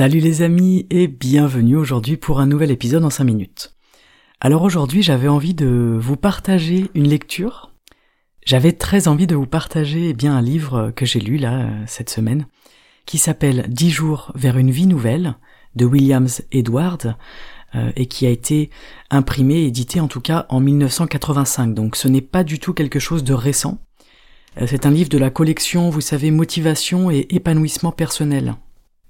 Salut les amis et bienvenue aujourd'hui pour un nouvel épisode en 5 minutes. Alors aujourd'hui j'avais envie de vous partager une lecture. J'avais très envie de vous partager eh bien un livre que j'ai lu là cette semaine qui s'appelle 10 jours vers une vie nouvelle de Williams Edward euh, et qui a été imprimé, édité en tout cas en 1985. Donc ce n'est pas du tout quelque chose de récent. Euh, c'est un livre de la collection, vous savez, motivation et épanouissement personnel.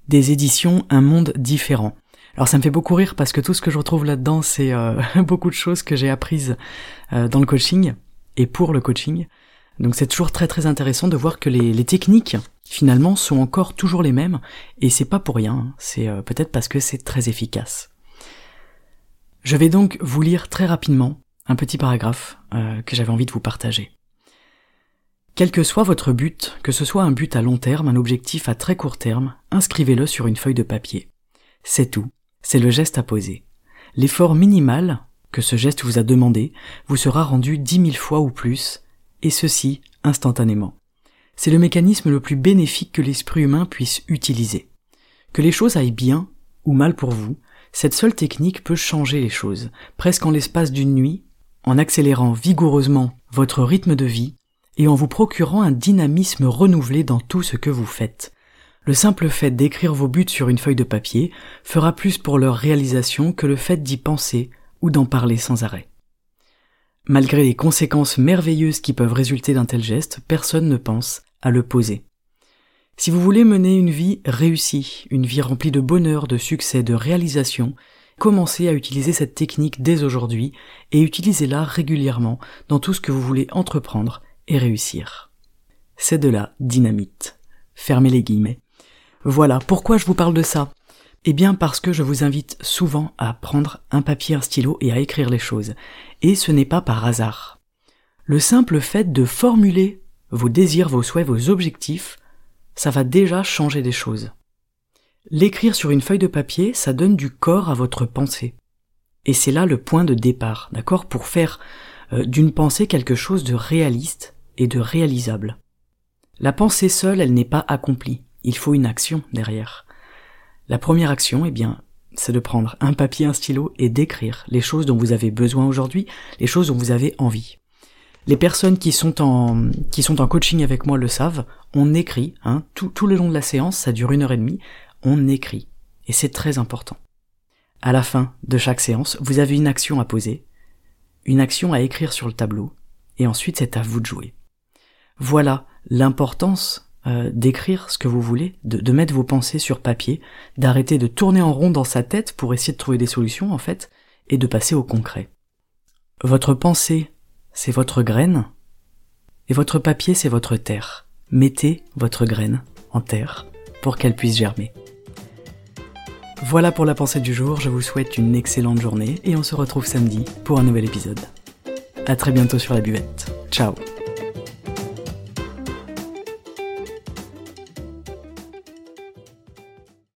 Des éditions Un monde différent. Alors ça me fait beaucoup rire parce que tout ce que je retrouve là-dedans, c'est euh, beaucoup de choses que j'ai apprises dans le coaching et pour le coaching. Donc c'est toujours très très intéressant de voir que les, techniques finalement sont encore toujours les mêmes et c'est pas pour rien, hein. c'est peut-être parce que c'est très efficace. Je vais donc vous lire très rapidement un petit paragraphe euh, que j'avais envie de vous partager. Quel que soit votre but, que ce soit un but à long terme, un objectif à très court terme, inscrivez-le sur une feuille de papier. C'est tout, c'est le geste à poser. L'effort minimal que ce geste vous a demandé vous sera rendu dix mille fois ou plus, et ceci instantanément. C'est le mécanisme le plus bénéfique que l'esprit humain puisse utiliser. Que les choses aillent bien ou mal pour vous, cette seule technique peut changer les choses, presque en l'espace d'une nuit, en accélérant vigoureusement votre rythme de vie et en vous procurant un dynamisme renouvelé dans tout ce que vous faites. Le simple fait d'écrire vos buts sur une feuille de papier fera plus pour leur réalisation que le fait d'y penser ou d'en parler sans arrêt. Malgré les conséquences merveilleuses qui peuvent résulter d'un tel geste, personne ne pense à le poser. Si vous voulez mener une vie réussie, une vie remplie de bonheur, de succès, de réalisation, commencez à utiliser cette technique dès aujourd'hui et utilisez-la régulièrement dans tout ce que vous voulez entreprendre réussir. C'est de la dynamite. Fermez les guillemets. Voilà, pourquoi je vous parle de ça Eh bien parce que je vous invite souvent à prendre un papier, un stylo et à écrire les choses. Et ce n'est pas par hasard. Le simple fait de formuler vos désirs, vos souhaits, vos objectifs ça va déjà changer des choses. L'écrire sur une feuille de papier, ça donne du corps à votre pensée. Et c'est là le point de départ, d'accord, pour faire euh, d'une pensée quelque chose de réaliste et de réalisable. La pensée seule, elle n'est pas accomplie. Il faut une action derrière. La première action, eh bien, c'est de prendre un papier, un stylo et d'écrire les choses dont vous avez besoin aujourd'hui, les choses dont vous avez envie. Les personnes qui sont en qui sont en coaching avec moi le savent. On écrit, hein, tout, tout le long de la séance, ça dure une heure et demie. On écrit, et c'est très important. À la fin de chaque séance, vous avez une action à poser, une action à écrire sur le tableau, et ensuite c'est à vous de jouer. Voilà l'importance euh, d'écrire ce que vous voulez, de, de mettre vos pensées sur papier, d'arrêter de tourner en rond dans sa tête pour essayer de trouver des solutions en fait, et de passer au concret. Votre pensée c'est votre graine, et votre papier, c'est votre terre. Mettez votre graine en terre pour qu'elle puisse germer. Voilà pour la pensée du jour, je vous souhaite une excellente journée et on se retrouve samedi pour un nouvel épisode. À très bientôt sur la buvette. Ciao